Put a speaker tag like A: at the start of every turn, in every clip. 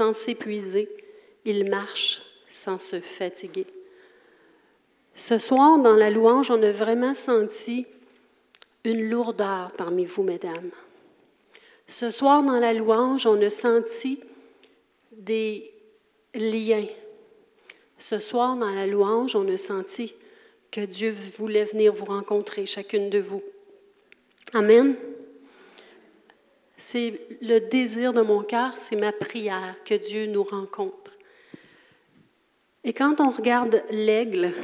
A: sans s'épuiser, il marche sans se fatiguer. Ce soir, dans la louange, on a vraiment senti une lourdeur parmi vous, mesdames. Ce soir, dans la louange, on a senti des liens. Ce soir, dans la louange, on a senti que Dieu voulait venir vous rencontrer, chacune de vous. Amen. C'est le désir de mon cœur, c'est ma prière que Dieu nous rencontre. Et quand on regarde l'aigle,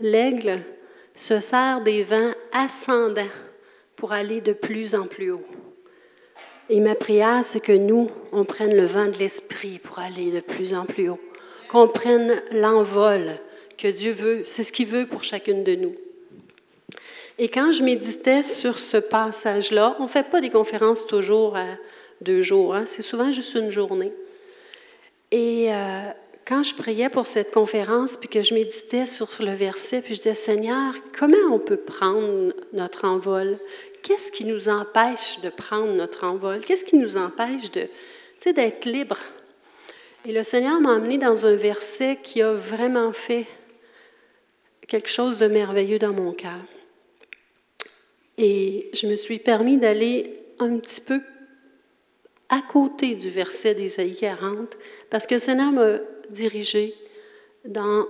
A: l'aigle se sert des vents ascendants pour aller de plus en plus haut. Et ma prière, c'est que nous, on prenne le vent de l'esprit pour aller de plus en plus haut, qu'on prenne l'envol que Dieu veut, c'est ce qu'il veut pour chacune de nous. Et quand je méditais sur ce passage-là, on ne fait pas des conférences toujours à deux jours, hein, c'est souvent juste une journée. Et euh, quand je priais pour cette conférence, puis que je méditais sur le verset, puis je disais, Seigneur, comment on peut prendre notre envol? Qu'est-ce qui nous empêche de prendre notre envol? Qu'est-ce qui nous empêche de, d'être libre? Et le Seigneur m'a emmené dans un verset qui a vraiment fait quelque chose de merveilleux dans mon cœur. Et je me suis permis d'aller un petit peu à côté du verset d'Ésaïe 40, parce que le Seigneur m'a dirigé dans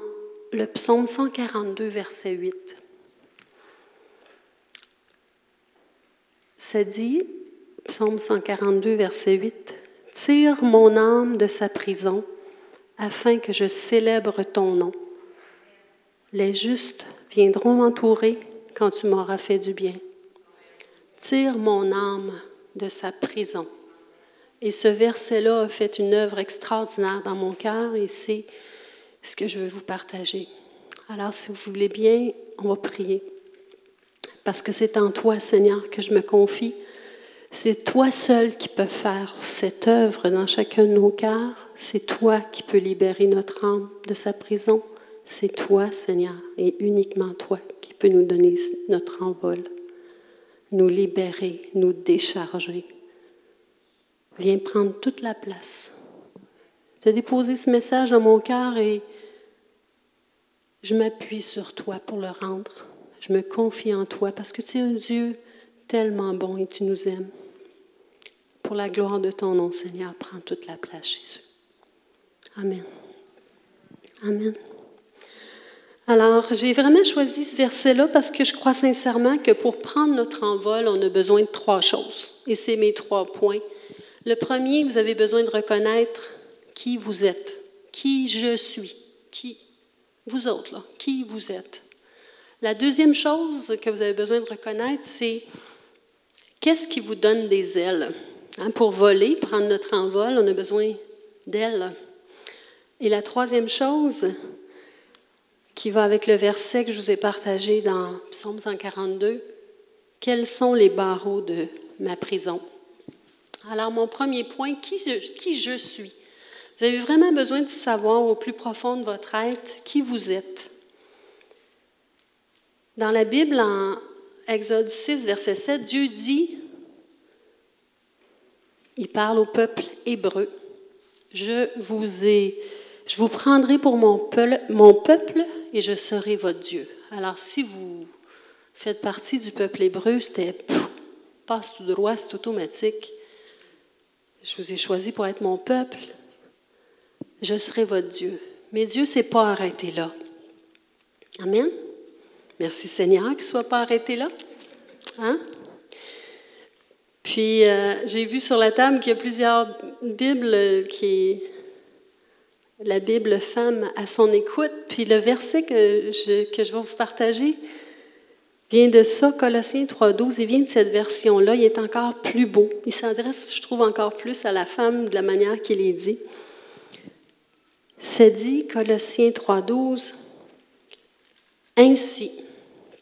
A: le psaume 142, verset 8. Ça dit, psaume 142, verset 8, Tire mon âme de sa prison, afin que je célèbre ton nom. Les justes viendront m'entourer quand tu m'auras fait du bien. Tire mon âme de sa prison. Et ce verset-là a fait une œuvre extraordinaire dans mon cœur et c'est ce que je veux vous partager. Alors, si vous voulez bien, on va prier. Parce que c'est en toi, Seigneur, que je me confie. C'est toi seul qui peux faire cette œuvre dans chacun de nos cœurs. C'est toi qui peux libérer notre âme de sa prison. C'est toi, Seigneur, et uniquement toi qui peux nous donner notre envol nous libérer, nous décharger. Viens prendre toute la place. As déposé ce message dans mon cœur et je m'appuie sur toi pour le rendre. Je me confie en toi parce que tu es un Dieu tellement bon et tu nous aimes. Pour la gloire de ton nom, Seigneur, prends toute la place, Jésus. Amen. Amen. Alors, j'ai vraiment choisi ce verset-là parce que je crois sincèrement que pour prendre notre envol, on a besoin de trois choses. Et c'est mes trois points. Le premier, vous avez besoin de reconnaître qui vous êtes, qui je suis, qui vous autres, là, qui vous êtes. La deuxième chose que vous avez besoin de reconnaître, c'est qu'est-ce qui vous donne des ailes? Hein, pour voler, prendre notre envol, on a besoin d'ailes. Et la troisième chose, qui va avec le verset que je vous ai partagé dans Psaume 142. Quels sont les barreaux de ma prison? Alors, mon premier point, qui je, suis? Vous avez vraiment besoin de savoir au plus profond de votre être qui vous êtes. Dans la Bible, en Exode 6, verset 7, Dieu dit, il parle au peuple hébreu, je vous ai je vous prendrai pour mon peuple, et je serai votre Dieu. Alors, si vous faites partie du peuple hébreu, c'était passe tout droit, c'est automatique. Je vous ai choisi pour être mon peuple. Je serai votre Dieu. Mais Dieu ne s'est pas arrêté là. Amen. Merci Seigneur qu'il ne soit pas arrêté là. Hein? Puis, euh, j'ai vu sur la table qu'il y a plusieurs Bibles qui la Bible femme à son écoute. Puis le verset que je, que je vais vous partager vient de ça, Colossiens 3.12. Il vient de cette version-là. Il est encore plus beau. Il s'adresse, je trouve, encore plus à la femme de la manière qu'il est dit. C'est dit, Colossiens 3.12, Ainsi,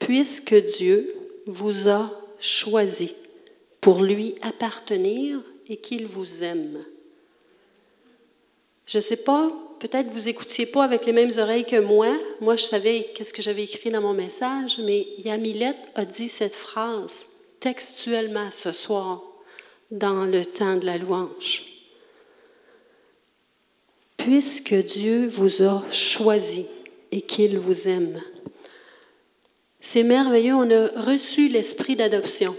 A: puisque Dieu vous a choisi pour lui appartenir et qu'il vous aime. Je ne sais pas peut-être vous écoutiez pas avec les mêmes oreilles que moi. Moi, je savais qu'est-ce que j'avais écrit dans mon message, mais Yamilette a dit cette phrase textuellement ce soir dans le temps de la louange. puisque Dieu vous a choisi et qu'il vous aime. C'est merveilleux, on a reçu l'esprit d'adoption.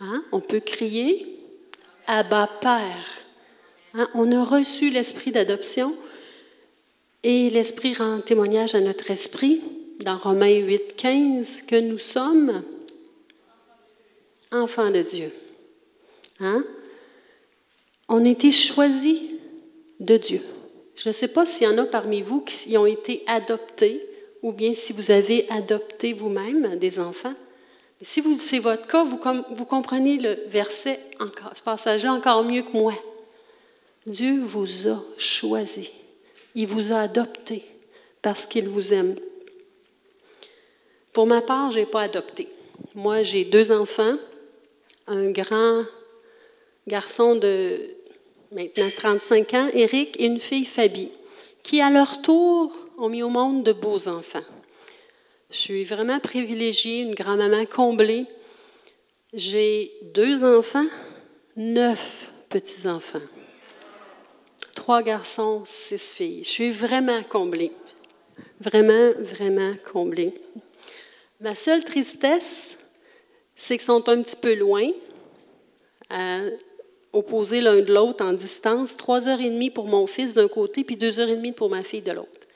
A: Hein? On peut crier Abba Père. Hein? On a reçu l'esprit d'adoption et l'esprit rend témoignage à notre esprit dans Romains 8, 15 que nous sommes enfants de Dieu. Hein? On a été choisis de Dieu. Je ne sais pas s'il y en a parmi vous qui ont été adoptés ou bien si vous avez adopté vous-même des enfants. Si c'est votre cas, vous, comprenez le verset, encore, ce passage-là encore mieux que moi. Dieu vous a choisi. Il vous a adopté parce qu'il vous aime. Pour ma part, je n'ai pas adopté. Moi, j'ai deux enfants, un grand garçon de maintenant 35 ans, Eric, et une fille, Fabie, qui à leur tour ont mis au monde de beaux enfants. Je suis vraiment privilégiée, une grand-maman comblée. J'ai deux enfants, neuf petits-enfants. Trois garçons, six filles. Je suis vraiment comblée. Vraiment, vraiment comblée. Ma seule tristesse, c'est qu'ils sont un petit peu loin, opposés l'un de l'autre en distance, trois heures et demie pour mon fils d'un côté, puis deux heures et demie pour ma fille de l'autre.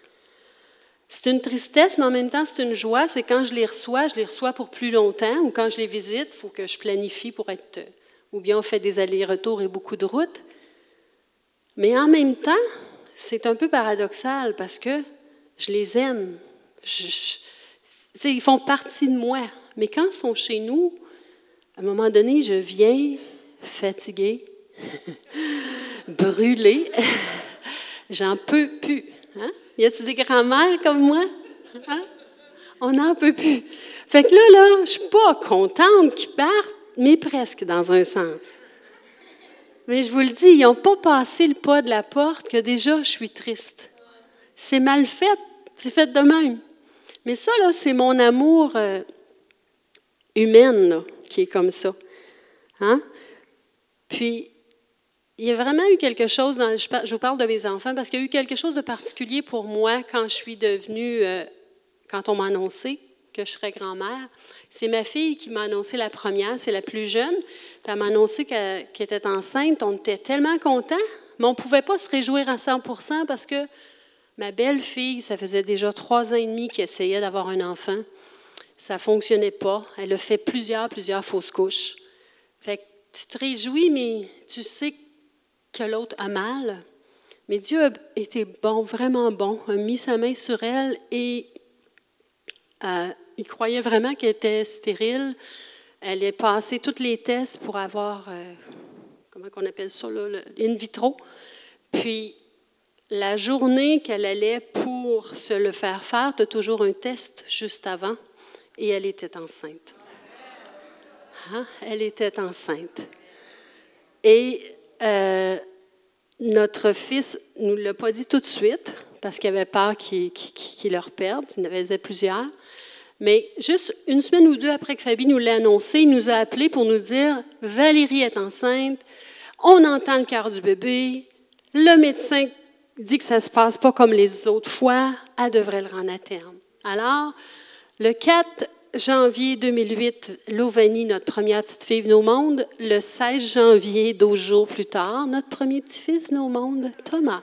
A: C'est une tristesse, mais en même temps, c'est une joie. C'est quand je les reçois, je les reçois pour plus longtemps, ou quand je les visite, il faut que je planifie pour être. Ou bien on fait des allers-retours et beaucoup de routes. Mais en même temps, c'est un peu paradoxal parce que je les aime. ils font partie de moi. Mais quand ils sont chez nous, à un moment donné, je viens fatiguée, brûlée. J'en peux plus. Hein? Y a-t-il des grands-mères comme moi? Hein? On n'en peut plus. Fait que là, là, je suis pas contente qu'ils partent, mais presque dans un sens. Mais je vous le dis, ils n'ont pas passé le pas de la porte que déjà je suis triste. C'est mal fait, c'est fait de même. Mais ça, là, c'est mon amour euh, humain qui est comme ça. Hein? Puis, il y a vraiment eu quelque chose, je, vous parle de mes enfants, parce qu'il y a eu quelque chose de particulier pour moi quand je suis devenue, euh, quand on m'a annoncé que je serais grand-mère. C'est ma fille qui m'a annoncé la première, c'est la plus jeune. Elle m'a annoncé qu'elle était enceinte. On était tellement contents, mais on ne pouvait pas se réjouir à 100% parce que ma belle-fille, ça faisait déjà trois ans et demi qu'elle essayait d'avoir un enfant. Ça ne fonctionnait pas. Elle a fait plusieurs, plusieurs fausses couches. Fait que tu te réjouis, mais tu sais que l'autre a mal. Mais Dieu a été bon, vraiment bon, a mis sa main sur elle et il croyait vraiment qu'elle était stérile. Elle est passée tous les tests pour avoir, euh, comment on appelle ça, là, in vitro. Puis, la journée qu'elle allait pour se le faire faire, tu as toujours un test juste avant, et elle était enceinte. Hein? Elle était enceinte. Et euh, notre fils ne nous l'a pas dit tout de suite, parce qu'il avait peur qu'il qu leur perde. Il en avait plusieurs. Mais juste une semaine ou deux après que Fabie nous l'a annoncé, il nous a appelés pour nous dire Valérie est enceinte, on entend le cœur du bébé, le médecin dit que ça ne se passe pas comme les autres fois, elle devrait le rendre à terme. Alors, le 4 janvier 2008, Lovanie, notre première petite fille, venue au monde. Le 16 janvier, 12 jours plus tard, notre premier petit-fils venue au monde, Thomas.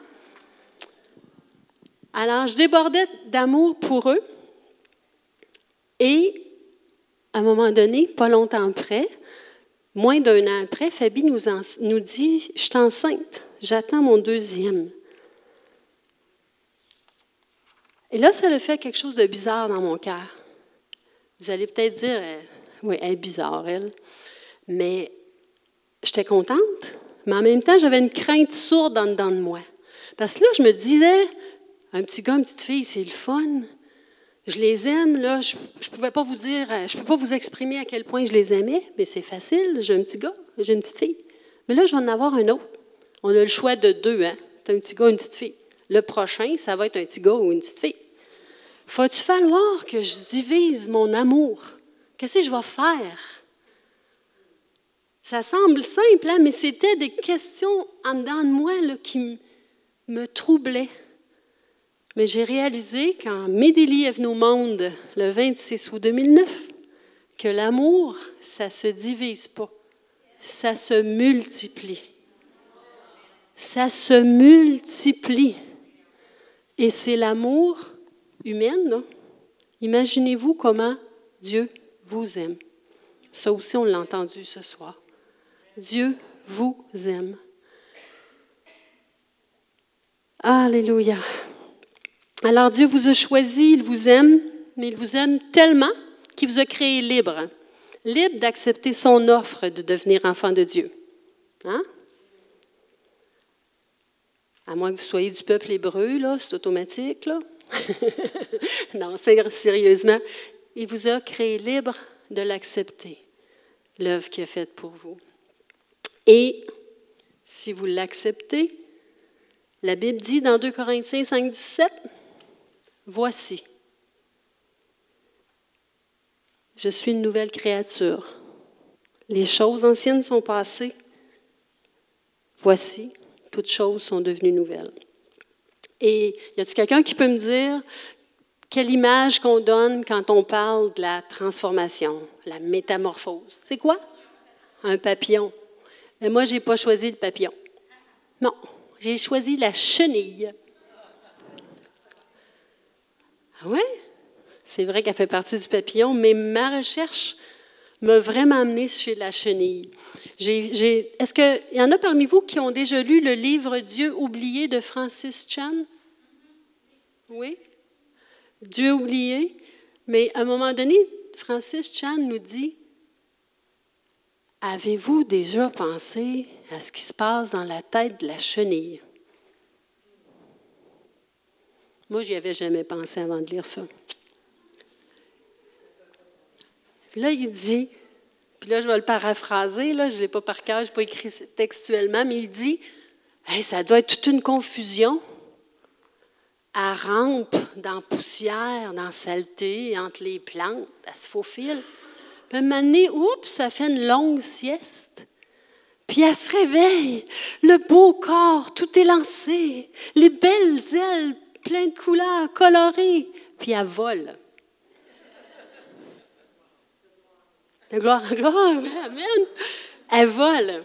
A: Alors, je débordais d'amour pour eux. Et, à un moment donné, pas longtemps après, moins d'un an après, Fabie nous, dit Je suis enceinte, j'attends mon deuxième. Et là, ça a fait quelque chose de bizarre dans mon cœur. Vous allez peut-être dire euh, Oui, elle est bizarre, elle. Mais j'étais contente, mais en même temps, j'avais une crainte sourde en dedans de moi. Parce que là, je me disais Un petit gars, une petite fille, c'est le fun. Je les aime, là, je ne pouvais pas vous dire, euh, je peux pas vous exprimer à quel point je les aimais, mais c'est facile. J'ai un petit gars, j'ai une petite fille. Mais là, je vais en avoir un autre. On a le choix de deux, hein? Tu un petit gars, une petite fille. Le prochain, ça va être un petit gars ou une petite fille. Faut-il falloir que je divise mon amour? Qu'est-ce que je vais faire? Ça semble simple, hein, mais c'était des questions en dedans de moi là, qui me troublait. Mais j'ai réalisé quand Médélie est venu au monde le 26 août 2009 que l'amour, ça se divise pas, ça se multiplie. Ça se multiplie. Et c'est l'amour humain. Imaginez-vous comment Dieu vous aime. Ça aussi, on l'a entendu ce soir. Dieu vous aime. Alléluia. Alors Dieu vous a choisi, il vous aime, mais il vous aime tellement qu'il vous a créé libre, libre d'accepter son offre de devenir enfant de Dieu. Hein? À moins que vous soyez du peuple hébreu, là, c'est automatique, là. non, sérieusement, il vous a créé libre de l'accepter, l'œuvre qu'il a faite pour vous. Et si vous l'acceptez, la Bible dit dans 2 Corinthiens 5, 17, Voici, je suis une nouvelle créature. Les choses anciennes sont passées. Voici, toutes choses sont devenues nouvelles. Et y a-t-il quelqu'un qui peut me dire quelle image qu'on donne quand on parle de la transformation, la métamorphose? C'est quoi? Un papillon. Mais moi, je n'ai pas choisi le papillon. Non, j'ai choisi la chenille. Ah oui, c'est vrai qu'elle fait partie du papillon, mais ma recherche m'a vraiment amené chez la chenille. Est-ce qu'il y en a parmi vous qui ont déjà lu le livre Dieu oublié de Francis Chan? Oui? Dieu oublié? Mais à un moment donné, Francis Chan nous dit Avez-vous déjà pensé à ce qui se passe dans la tête de la chenille? Moi, j'y avais jamais pensé avant de lire ça. Puis là, il dit, puis là, je vais le paraphraser, là, je ne l'ai pas par cœur, je n'ai pas écrit textuellement, mais il dit ça doit être toute une confusion. À rampe dans poussière, dans saleté, entre les plantes, elle se faufile. Puis un moment donné, oups, ça fait une longue sieste. Puis elle se réveille, le beau corps, tout est lancé, les belles ailes plein de couleurs, colorées, puis elle vole. De gloire à gloire, amen. Elle vole.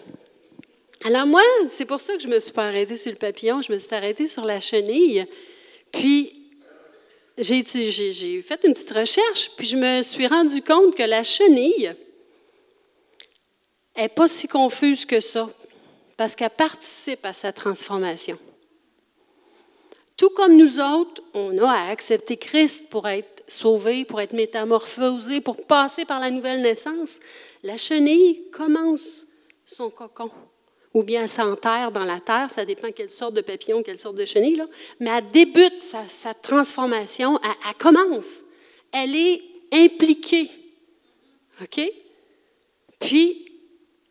A: Alors moi, c'est pour ça que je me suis pas arrêtée sur le papillon, je me suis arrêtée sur la chenille. Puis j'ai, j'ai fait une petite recherche, puis je me suis rendu compte que la chenille n'est pas si confuse que ça, parce qu'elle participe à sa transformation. Tout comme nous autres, on a à accepter Christ pour être sauvé, pour être métamorphosé, pour passer par la nouvelle naissance. La chenille commence son cocon, ou bien elle s'enterre dans la terre, ça dépend quelle sorte de papillon, quelle sorte de chenille, là. mais elle débute sa, transformation, elle, commence, elle est impliquée. OK? Puis,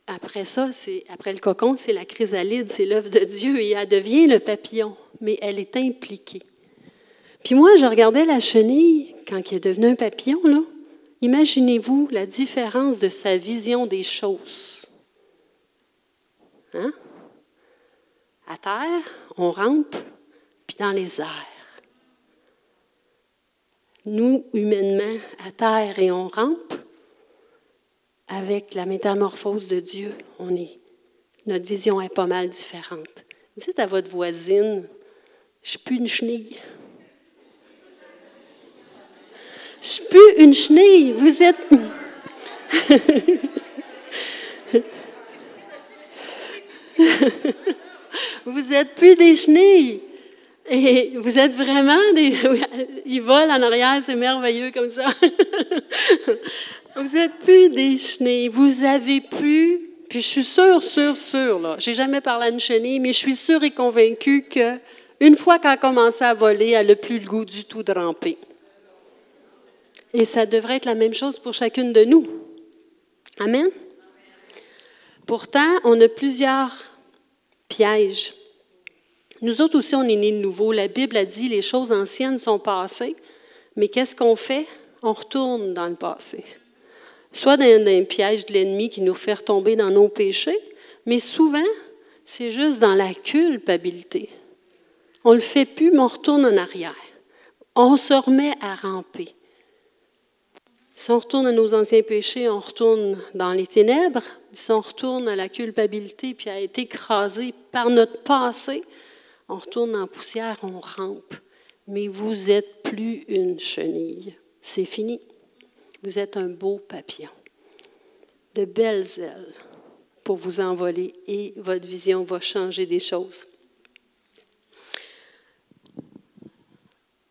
A: après ça, c'est après le cocon, c'est la chrysalide, c'est l'œuvre de Dieu et elle devient le papillon, mais elle est impliquée. Puis moi, je regardais la chenille quand elle est devenue un papillon, là. Imaginez-vous la différence de sa vision des choses. Hein? À terre, on rampe, puis dans les airs. Nous, humainement, à terre et on rampe, avec la métamorphose de Dieu, on est, notre vision est pas mal différente. Dites à votre voisine, je suis plus une chenille. Je suis plus une chenille. Vous êtes. vous êtes plus des chenilles. Et vous êtes vraiment des. Ils volent en arrière, c'est merveilleux comme ça. Vous n'êtes plus des chenilles. Vous avez pu, puis je suis sûre, sûre, sûre, là. J'ai jamais parlé à une chenille, mais je suis sûre et convaincue que une fois qu'elle a commencé à voler, elle n'a plus le goût du tout de ramper. Et ça devrait être la même chose pour chacune de nous. Amen. Pourtant, on a plusieurs pièges. Nous autres aussi, on est nés de nouveau. La Bible a dit les choses anciennes sont passées, mais qu'est-ce qu'on fait? On retourne dans le passé soit dans un piège de l'ennemi qui nous fait retomber dans nos péchés, mais souvent, c'est juste dans la culpabilité. On ne le fait plus, mais on retourne en arrière. On se remet à ramper. Si on retourne à nos anciens péchés, on retourne dans les ténèbres. Si on retourne à la culpabilité puis à être écrasé par notre passé, on retourne en poussière, on rampe. Mais vous n'êtes plus une chenille. C'est fini. Vous êtes un beau papillon. De belles ailes pour vous envoler et votre vision va changer des choses.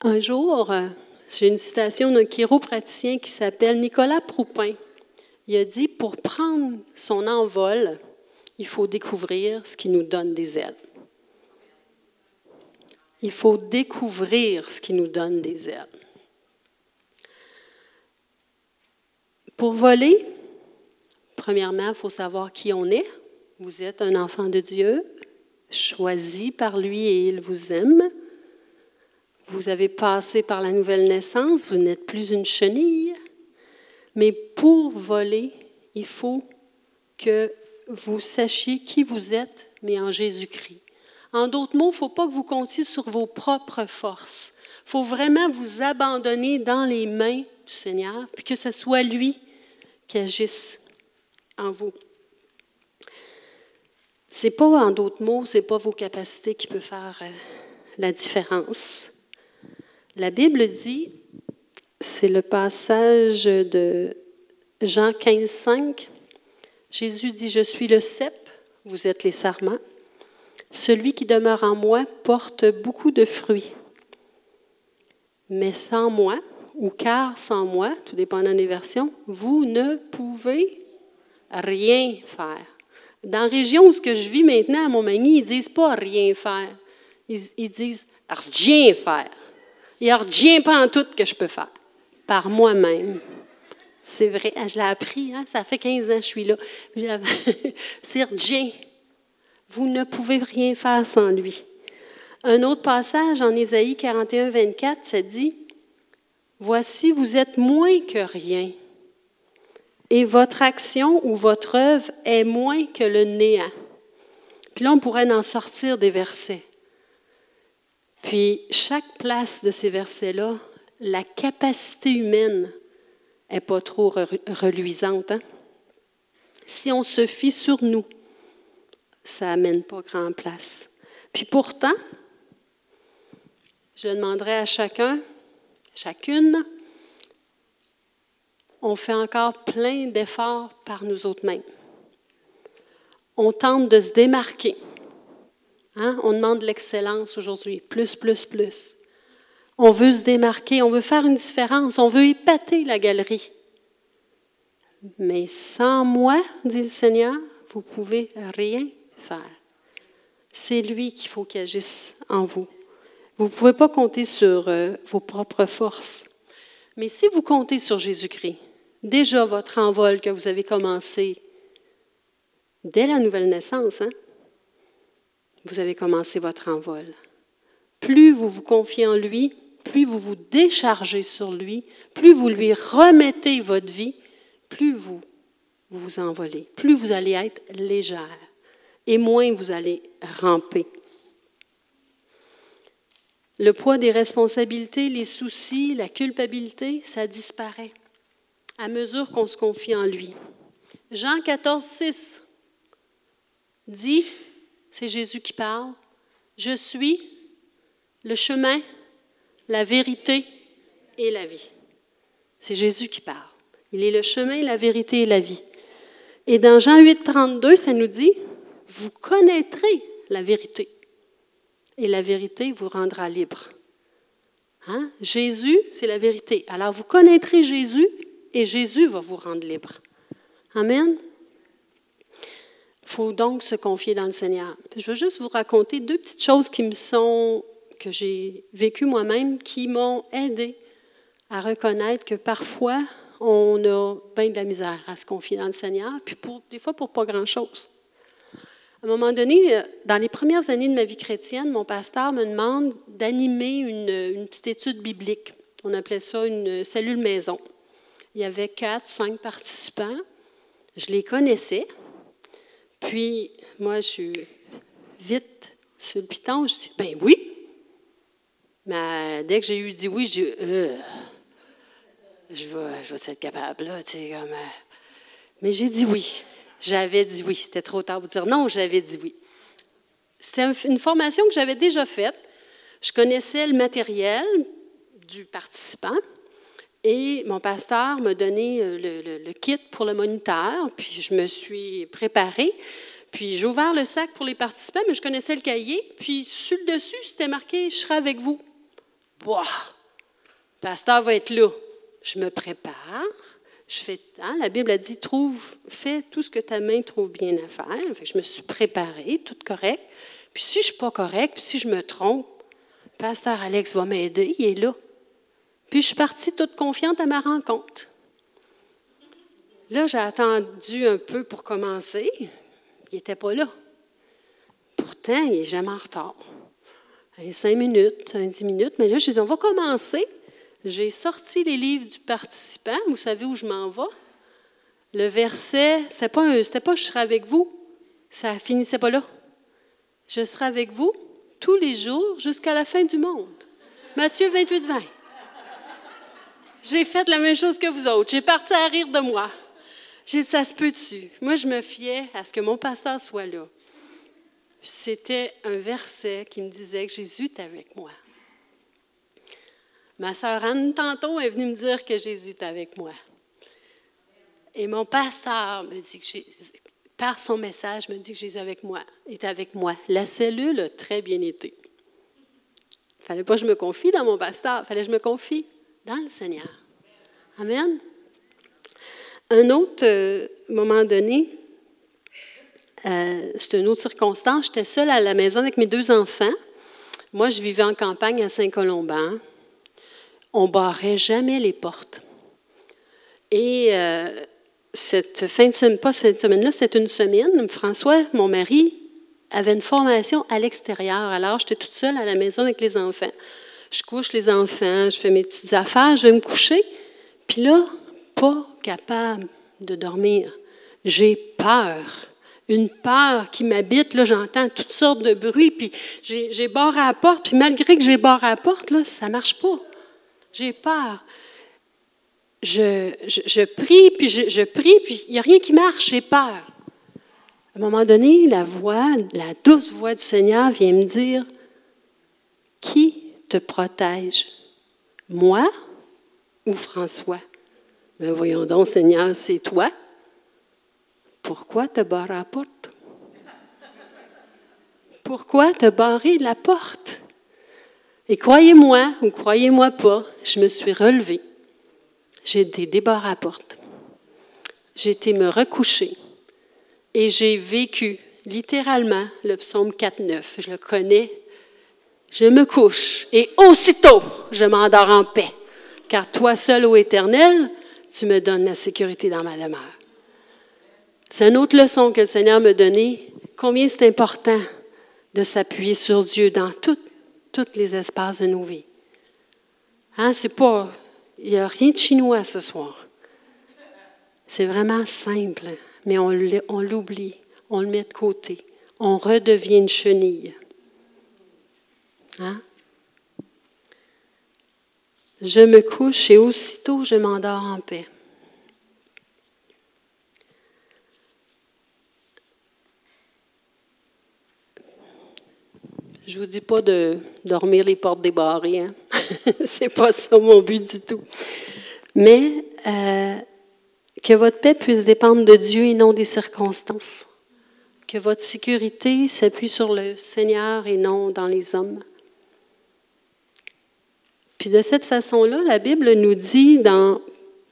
A: Un jour, euh, j'ai une citation d'un chiropraticien qui s'appelle Nicolas Proupin. Il a dit Pour prendre son envol, il faut découvrir ce qui nous donne des ailes. Il faut découvrir ce qui nous donne des ailes. Pour voler, premièrement, il faut savoir qui on est. Vous êtes un enfant de Dieu, choisi par lui et il vous aime. Vous avez passé par la nouvelle naissance, vous n'êtes plus une chenille. Mais pour voler, il faut que vous sachiez qui vous êtes, mais en Jésus-Christ. En d'autres mots, il ne faut pas que vous comptiez sur vos propres forces. Il faut vraiment vous abandonner dans les mains du Seigneur, puis que ce soit lui qui agisse en vous. Ce n'est pas, en d'autres mots, ce n'est pas vos capacités qui peuvent faire euh, la différence. La Bible dit, c'est le passage de Jean 15, 5. Jésus dit, Je suis le cep, vous êtes les sarments. Celui qui demeure en moi porte beaucoup de fruits. Mais sans moi, ou car sans moi, tout dépendant des versions, vous ne pouvez rien faire. Dans la région où je vis maintenant à Montmagny, ils disent pas rien faire. Ils, ils disent rien faire. Il n'y a rien pas en tout que je peux faire par moi-même. C'est vrai, ah, je l'ai appris, hein? ça fait 15 ans que je suis là. C'est rien. Vous ne pouvez rien faire sans lui. Un autre passage en Ésaïe 41, 24, ça dit Voici, vous êtes moins que rien, et votre action ou votre œuvre est moins que le néant. Puis là, on pourrait en sortir des versets. Puis chaque place de ces versets-là, la capacité humaine n'est pas trop reluisante. Hein? Si on se fie sur nous, ça n'amène pas grand place. Puis pourtant, je demanderai à chacun, chacune, on fait encore plein d'efforts par nous autres mêmes. On tente de se démarquer. Hein? On demande l'excellence aujourd'hui, plus, plus, plus. On veut se démarquer, on veut faire une différence, on veut épater la galerie. Mais sans moi, dit le Seigneur, vous pouvez rien faire. C'est lui qu'il faut qu'il agisse en vous. Vous ne pouvez pas compter sur euh, vos propres forces. Mais si vous comptez sur Jésus-Christ, déjà votre envol que vous avez commencé dès la nouvelle naissance, hein, vous avez commencé votre envol. Plus vous vous confiez en lui, plus vous vous déchargez sur lui, plus vous lui remettez votre vie, plus vous vous, envolez, plus vous allez être légère et moins vous allez ramper. Le poids des responsabilités, les soucis, la culpabilité, ça disparaît à mesure qu'on se confie en lui. Jean 14, 6 dit c'est Jésus qui parle. Je suis le chemin, la vérité et la vie. C'est Jésus qui parle. Il est le chemin, la vérité et la vie. Et dans Jean 8, 32, ça nous dit, vous connaîtrez la vérité. Et la vérité vous rendra libre. Hein? Jésus, c'est la vérité. Alors vous connaîtrez Jésus et Jésus va vous rendre libre. Amen. Il faut donc se confier dans le Seigneur. Je veux juste vous raconter deux petites choses qui me sont, que j'ai vécues moi-même, qui m'ont aidé à reconnaître que parfois, on a bien de la misère à se confier dans le Seigneur, puis des fois pour pas grand-chose. À un moment donné, dans les premières années de ma vie chrétienne, mon pasteur me demande d'animer une, petite étude biblique. On appelait ça une cellule maison. Il y avait quatre, cinq participants. Je les connaissais. Puis, moi, je suis vite sur le piton. Je dis, ben oui, dès que j'ai eu dit oui, j'ai euh, je vais, je vais être capable, là, tu sais, comme. Euh. mais j'ai dit oui. J'avais dit oui. C'était trop tard pour dire non, j'avais dit oui. C'était une formation que j'avais déjà faite. Je connaissais le matériel du participant. Et mon pasteur m'a donné euh, le, kit pour le moniteur, puis je me suis préparée. Puis j'ai ouvert le sac pour les participants, mais je connaissais le cahier. Puis sur le dessus, c'était marqué Je serai avec vous. Boah! Le pasteur va être là. Je me prépare. Je fais, hein, la Bible a dit trouve, fais tout ce que ta main trouve bien à faire. Je me suis préparée, tout correct. Puis si je ne suis pas correct, puis si je me trompe, Pasteur Alex va m'aider, il est là. Puis je suis partie toute confiante à ma rencontre. Là, j'ai attendu un peu pour commencer. Il n'était pas là. Pourtant, il n'est jamais en retard. Un cinq minutes, un dix minutes. Mais là, j'ai dit, on va commencer. J'ai sorti les livres du participant. Vous savez où je m'en vais? Le verset, ce n'était pas, pas je serai avec vous. Ça finissait pas là. Je serai avec vous tous les jours jusqu'à la fin du monde. Matthieu 28, 20. J'ai fait la même chose que vous autres. J'ai parti à rire de moi. J'ai dit, ça se peut dessus. Moi, je me fiais à ce que mon pasteur soit là. C'était un verset qui me disait que Jésus est avec moi. Ma sœur Anne, tantôt, est venue me dire que Jésus est avec moi. Et mon pasteur me dit par son message, me dit que Jésus est avec moi, est avec moi. La cellule a très bien été. Il fallait pas que je me confie dans mon pasteur, il fallait que je me confie dans le Seigneur. Amen. Un autre euh, moment donné, euh, c'est une autre circonstance, j'étais seule à la maison avec mes deux enfants. Moi, je vivais en campagne à Saint-Colomban. On barrait jamais les portes. Et euh, cette fin de semaine, pas cette semaine-là, c'était une semaine. François, mon mari, avait une formation à l'extérieur. Alors, j'étais toute seule à la maison avec les enfants. Je couche les enfants, je fais mes petites affaires, je vais me coucher. Puis là, pas capable de dormir. J'ai peur. Une peur qui m'habite. Là, j'entends toutes sortes de bruits. Puis j'ai barre à la porte. Puis malgré que j'ai barre à la porte, là, ça ne marche pas. J'ai peur je, prie, puis je, prie, puis il n'y a rien qui marche, j'ai peur. À un moment donné, la voix, la douce voix du Seigneur vient me dire, qui te protège, moi ou François? Mais ben, voyons donc, Seigneur, c'est toi. Pourquoi te barrer la porte? Pourquoi te barrer la porte? Et croyez-moi ou croyez-moi pas, je me suis relevée. J'ai été débarré à la porte. J'ai été me recoucher et j'ai vécu littéralement le psaume 4.9. Je le connais. Je me couche et aussitôt je m'endors en paix, car toi seul, ô Éternel, tu me donnes la sécurité dans ma demeure. C'est une autre leçon que le Seigneur me donnée. Combien c'est important de s'appuyer sur Dieu dans tous les espaces de nos vies. Hein, c'est pas il n'y a rien de chinois ce soir. C'est vraiment simple, mais on l'oublie, on le met de côté. On redevient une chenille. Hein? Je me couche et aussitôt je m'endors en paix. Je vous dis pas de dormir les portes débarrées. Hein? C'est pas ça mon but du tout. Mais euh, que votre paix puisse dépendre de Dieu et non des circonstances. Que votre sécurité s'appuie sur le Seigneur et non dans les hommes. Puis de cette façon-là, la Bible nous dit dans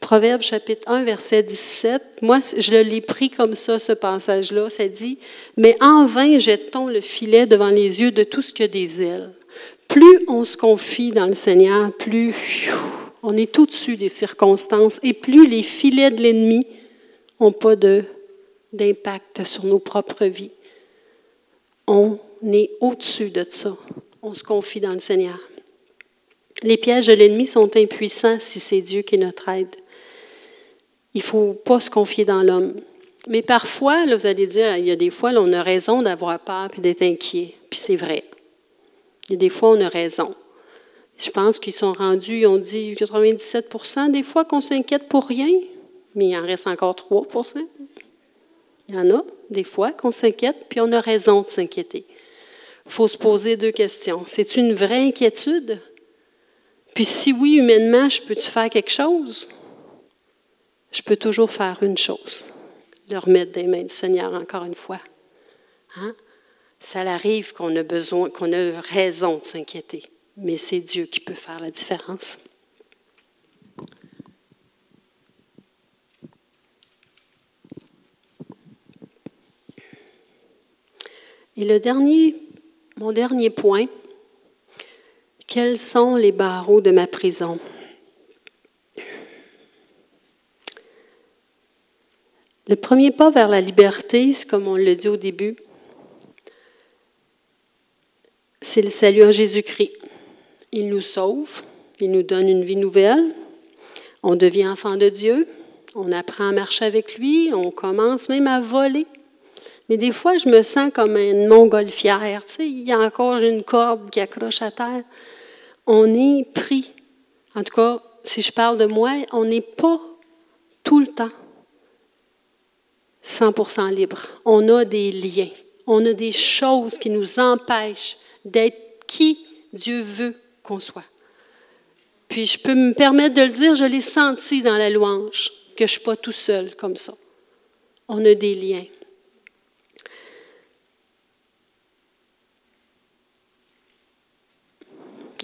A: Proverbe chapitre 1, verset 17, moi, je l'ai pris comme ça, ce passage-là. Ça dit Mais en vain jette-t-on le filet devant les yeux de tout ce qui a des ailes. Plus on se confie dans le Seigneur, plus on est au-dessus des circonstances et plus les filets de l'ennemi n'ont pas d'impact sur nos propres vies. On est au-dessus de ça. On se confie dans le Seigneur. Les pièges de l'ennemi sont impuissants si c'est Dieu qui est notre aide. Il ne faut pas se confier dans l'homme. Mais parfois, là, vous allez dire, il y a des fois, on a raison d'avoir peur et d'être inquiet. Puis c'est vrai. Il y a des fois, on a raison. Je pense qu'ils sont rendus, ils ont dit 97% des fois qu'on s'inquiète pour rien, mais il en reste encore 3% Il y en a des fois qu'on s'inquiète, puis on a raison de s'inquiéter. Il faut se poser deux questions. C'est une vraie inquiétude? Puis si oui, humainement, je peux-tu faire quelque chose? Je peux toujours faire une chose, le remettre des mains du Seigneur encore une fois. Hein? Ça arrive qu'on a besoin, qu'on a raison de s'inquiéter, mais c'est Dieu qui peut faire la différence. Et le dernier, mon dernier point, quels sont les barreaux de ma prison? Le premier pas vers la liberté, c'est comme on le dit au début, c'est le salut en Jésus-Christ. Il nous sauve, il nous donne une vie nouvelle, on devient enfant de Dieu, on apprend à marcher avec lui, on commence même à voler. Mais des fois, je me sens comme une montgolfière. Tu sais, il y a encore une corde qui accroche à terre. On est pris. En tout cas, si je parle de moi, on n'est pas tout le temps 100% libre. On a des liens. On a des choses qui nous empêchent d'être qui Dieu veut qu'on soit. Puis je peux me permettre de le dire, je l'ai senti dans la louange, que je ne suis pas tout seul comme ça. On a des liens.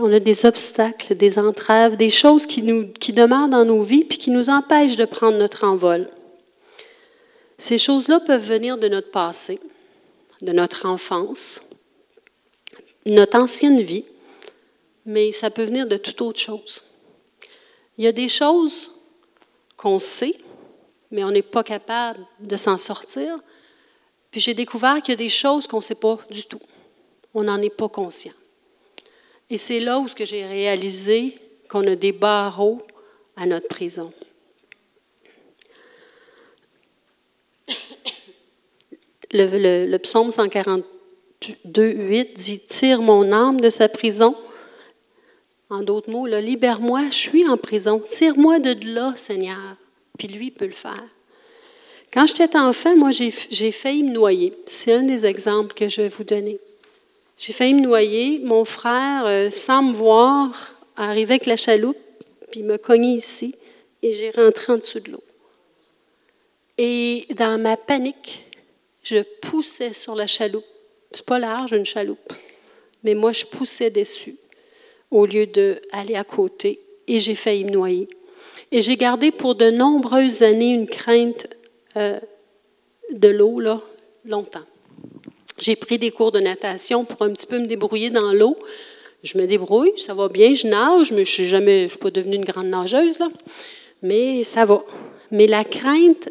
A: On a des obstacles, des entraves, des choses qui, nous, qui demeurent dans nos vies puis qui nous empêchent de prendre notre envol. Ces choses-là peuvent venir de notre passé, de notre enfance, notre ancienne vie, mais ça peut venir de toute autre chose. Il y a des choses qu'on sait, mais on n'est pas capable de s'en sortir. Puis j'ai découvert qu'il y a des choses qu'on ne sait pas du tout. On n'en est pas conscient. Et c'est là où j'ai réalisé qu'on a des barreaux à notre prison. Le, psaume 142, 8 dit Tire mon âme de sa prison. En d'autres mots, libère-moi, je suis en prison. Tire-moi de là, Seigneur. Puis lui peut le faire. Quand j'étais enfant, moi, j'ai failli me noyer. C'est un des exemples que je vais vous donner. J'ai failli me noyer. Mon frère, euh, sans me voir, arrivait avec la chaloupe, puis me cognait ici, et j'ai rentré en dessous de l'eau. Et dans ma panique, je poussais sur la chaloupe. C'est pas large, une chaloupe. Mais moi, je poussais dessus au lieu d'aller à côté. Et j'ai failli me noyer. Et j'ai gardé pour de nombreuses années une crainte euh, de l'eau, là, longtemps. J'ai pris des cours de natation pour un petit peu me débrouiller dans l'eau. Je me débrouille, ça va bien, je nage, mais je ne jamais, je suis pas devenue une grande nageuse, là. mais ça va. Mais la crainte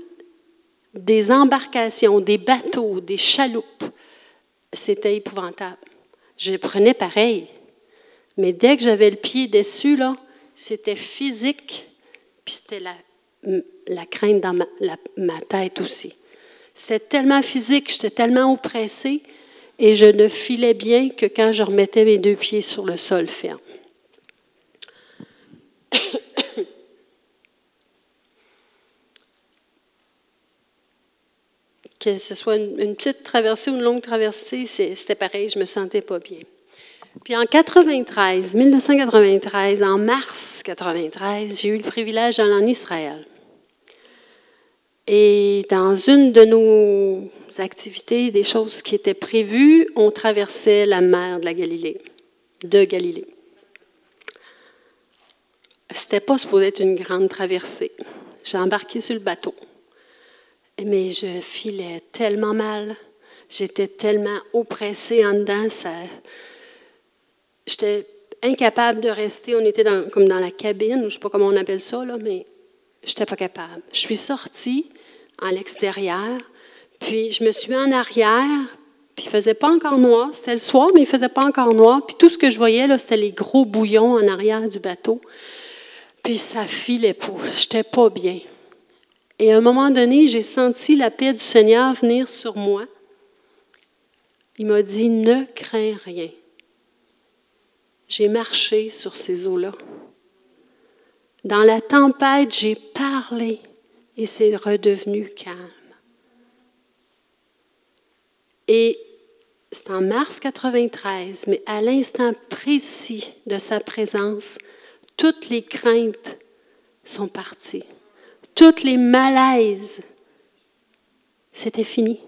A: des embarcations, des bateaux, des chaloupes, c'était épouvantable. Je prenais pareil. Mais dès que j'avais le pied dessus, là, c'était physique, puis c'était la, la, crainte dans ma tête aussi. C'était tellement physique, j'étais tellement oppressée et je ne filais bien que quand je remettais mes deux pieds sur le sol ferme. Que ce soit une, petite traversée ou une longue traversée, c'était pareil, je me sentais pas bien. Puis en 93, 1993, en mars 93, j'ai eu le privilège d'aller en Israël. Et dans une de nos activités, des choses qui étaient prévues, on traversait la mer de la Galilée, de Galilée. C'était pas supposé être une grande traversée. J'ai embarqué sur le bateau. Mais je filais tellement mal. J'étais tellement oppressée en dedans. Ça... J'étais incapable de rester. On était comme dans la cabine, je ne sais pas comment on appelle ça, mais je n'étais pas capable. Je suis sortie en l'extérieur. Puis je me suis mis en arrière, puis il faisait pas encore noir. C'était le soir, mais il faisait pas encore noir. Puis tout ce que je voyais, là, c'était les gros bouillons en arrière du bateau. Puis ça filait pas. J'étais pas bien. Et à un moment donné, j'ai senti la paix du Seigneur venir sur moi. Il m'a dit, ne crains rien. j'ai marché sur ces eaux-là. Dans la tempête, j'ai parlé et c'est redevenu calme. Et c'est en mars 93, mais à l'instant précis de sa présence, toutes les craintes sont parties. Toutes les malaises, c'était fini.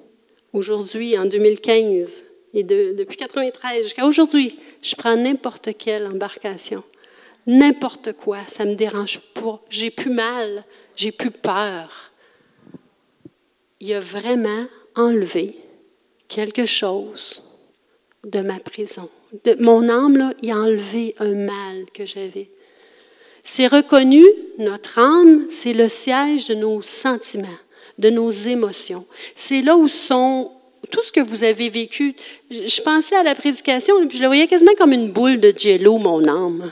A: Aujourd'hui, en 2015, et depuis 93 jusqu'à aujourd'hui, je prends n'importe quelle embarcation, n'importe quoi, ça me dérange pas. J'ai plus mal, j'ai plus peur. Il a vraiment enlevé quelque chose de ma prison. De, mon âme, là, il a enlevé un mal que j'avais. C'est reconnu, notre âme, c'est le siège de nos sentiments, de nos émotions. C'est là où sont tout ce que vous avez vécu. Je pensais à la prédication, puis je la voyais quasiment comme une boule de jello, mon âme.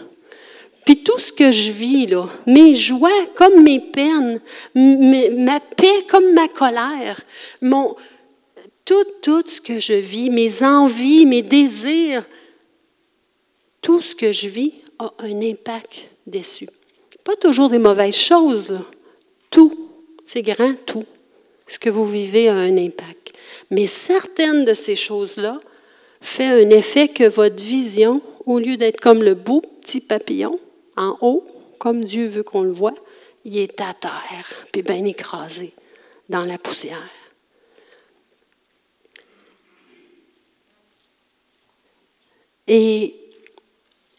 A: Puis tout ce que je vis, là, mes joies comme mes peines, ma paix comme ma colère, mon, tout, tout ce que je vis, mes envies, mes désirs, tout ce que je vis a un impact dessus. Pas toujours des mauvaises choses, tout, c'est grand tout. Ce que vous vivez a un impact? Mais certaines de ces choses-là font un effet que votre vision, au lieu d'être comme le beau petit papillon en haut, comme Dieu veut qu'on le voit, il est à terre, puis bien écrasé dans la poussière. Et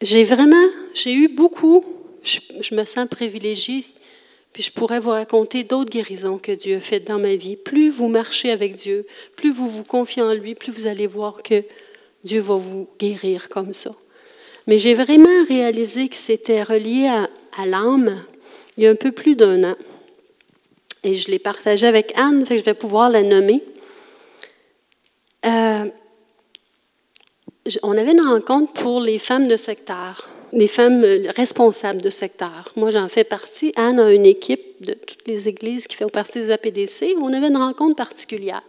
A: j'ai vraiment, j'ai eu beaucoup, je, me sens privilégiée, puis je pourrais vous raconter d'autres guérisons que Dieu a faites dans ma vie. Plus vous marchez avec Dieu, plus vous vous confiez en lui, plus vous allez voir que Dieu va vous guérir comme ça. Mais j'ai vraiment réalisé que c'était relié à, l'âme il y a un peu plus d'un an. Et je l'ai partagé avec Anne, fait que je vais pouvoir la nommer. Euh, on avait une rencontre pour les femmes de secteur, les femmes euh, responsables de secteur. Moi, j'en fais partie. Anne a une équipe de toutes les églises qui font partie des APDC. On avait une rencontre particulière.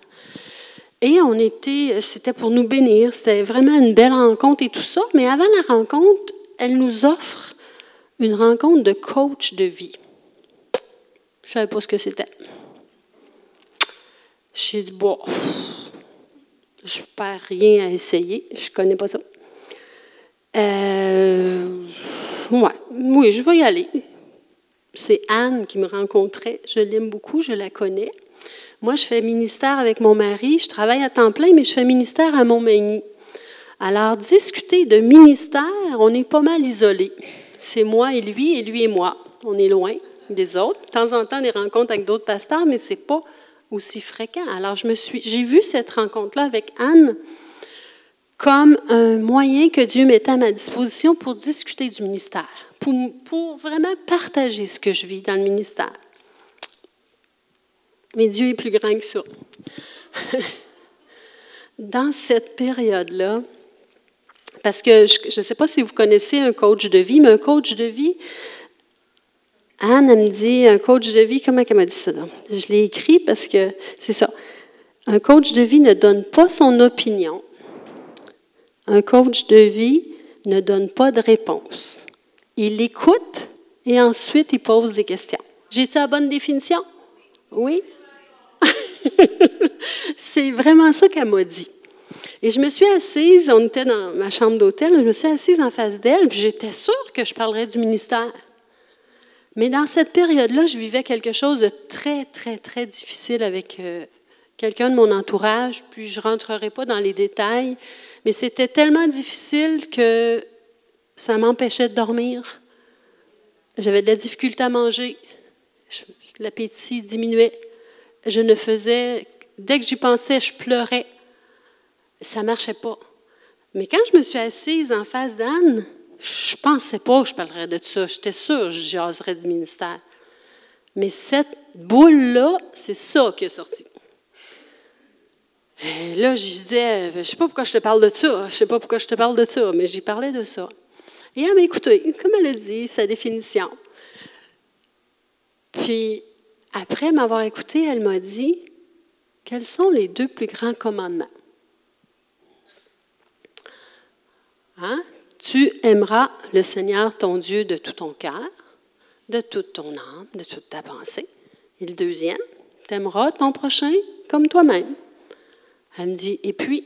A: Et on était, euh, c'était pour nous bénir, c'était vraiment une belle rencontre et tout ça. Mais avant la rencontre, elle nous offre une rencontre de coach de vie. Je ne savais pas ce que c'était. J'ai dit, bon, je ne perds rien à essayer. Je ne connais pas ça. Euh, ouais. Oui, je vais y aller. C'est Anne qui me rencontrait. Je l'aime beaucoup, je la connais. Moi, je fais ministère avec mon mari. Je travaille à temps plein, mais je fais ministère à Montmagny. Alors, discuter de ministère, on est pas mal isolés. C'est moi et lui, et lui et moi. On est loin des autres. De temps en temps, des rencontres avec d'autres pasteurs, mais c'est pas aussi fréquent. Alors, je me suis, j'ai vu cette rencontre-là avec Anne comme un moyen que Dieu mettait à ma disposition pour discuter du ministère, pour, vraiment partager ce que je vis dans le ministère. Mais Dieu est plus grand que ça. dans cette période-là, parce que je ne sais pas si vous connaissez un coach de vie, mais un coach de vie, Anne, elle me dit, un coach de vie, comment elle m'a dit ça? Je l'ai écrit parce que c'est ça. Un coach de vie ne donne pas son opinion. Un coach de vie ne donne pas de réponse. Il écoute et ensuite il pose des questions. J'ai-tu bonne définition? Oui? c'est vraiment ça qu'elle m'a dit. Et je me suis assise, on était dans ma chambre d'hôtel, je me suis assise en face d'elle, j'étais sûre que je parlerais du ministère. Mais dans cette période-là, je vivais quelque chose de très, très, très difficile avec euh, quelqu'un de mon entourage, puis je ne rentrerai pas dans les détails, mais c'était tellement difficile que ça m'empêchait de dormir. J'avais de la difficulté à manger. L'appétit diminuait. Je ne faisais, dès que j'y pensais, je pleurais. Ça ne marchait pas. Mais quand je me suis assise en face d'Anne, je ne pensais pas que je parlerais de ça. J'étais sûre que je jaserais ministère. Mais cette boule-là, c'est ça qui est sorti. Là, je disais, je ne sais pas pourquoi je te parle de ça, je sais pas pourquoi je te parle de ça, mais j'y parlais de ça. Et elle m'a écouté, comme elle a dit, sa définition. Puis, après m'avoir écouté, elle m'a dit, quels sont les deux plus grands commandements? Hein? Tu aimeras le Seigneur ton Dieu de tout ton cœur, de toute ton âme, de toute ta pensée. Et le deuxième, tu aimeras ton prochain comme toi-même. Elle me dit, et puis,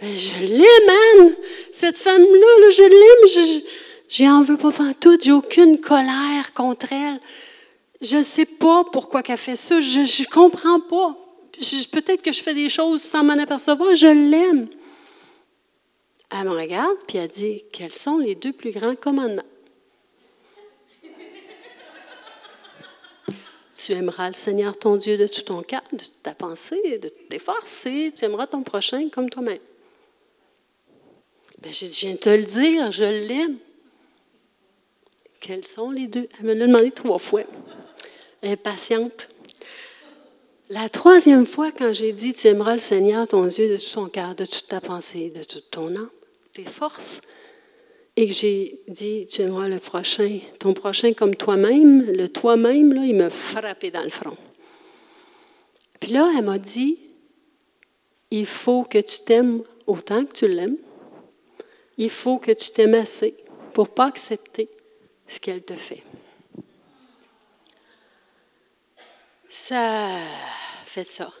A: ben, je l'aime, Anne! Cette femme-là, je l'aime, j'y en veux pas tout, j'ai aucune colère contre elle. Je ne sais pas pourquoi qu'elle fait ça, je ne comprends pas. Peut-être que je fais des choses sans m'en apercevoir, je l'aime. Elle me regarde, puis elle dit, quels sont les deux plus grands commandements? Tu aimeras le Seigneur ton Dieu de tout ton cœur, de toute ta pensée, de toutes tes forces, et tu aimeras ton prochain comme toi-même. Ben, j'ai dit, je viens te le dire, je l'aime. Quels sont les deux? Elle me l'a demandé trois fois. Impatiente. La troisième fois, quand j'ai dit, tu aimeras le Seigneur ton Dieu de tout ton cœur, de toute ta pensée, de toute ton âme, tes forces, et que j'ai dit, tu aimeras le prochain, ton prochain comme toi-même, le toi-même, là, il m'a frappé dans le front. Puis là, elle m'a dit, il faut que tu t'aimes autant que tu l'aimes. Il faut que tu t'aimes assez pour pas accepter ce qu'elle te fait. Ça fait ça.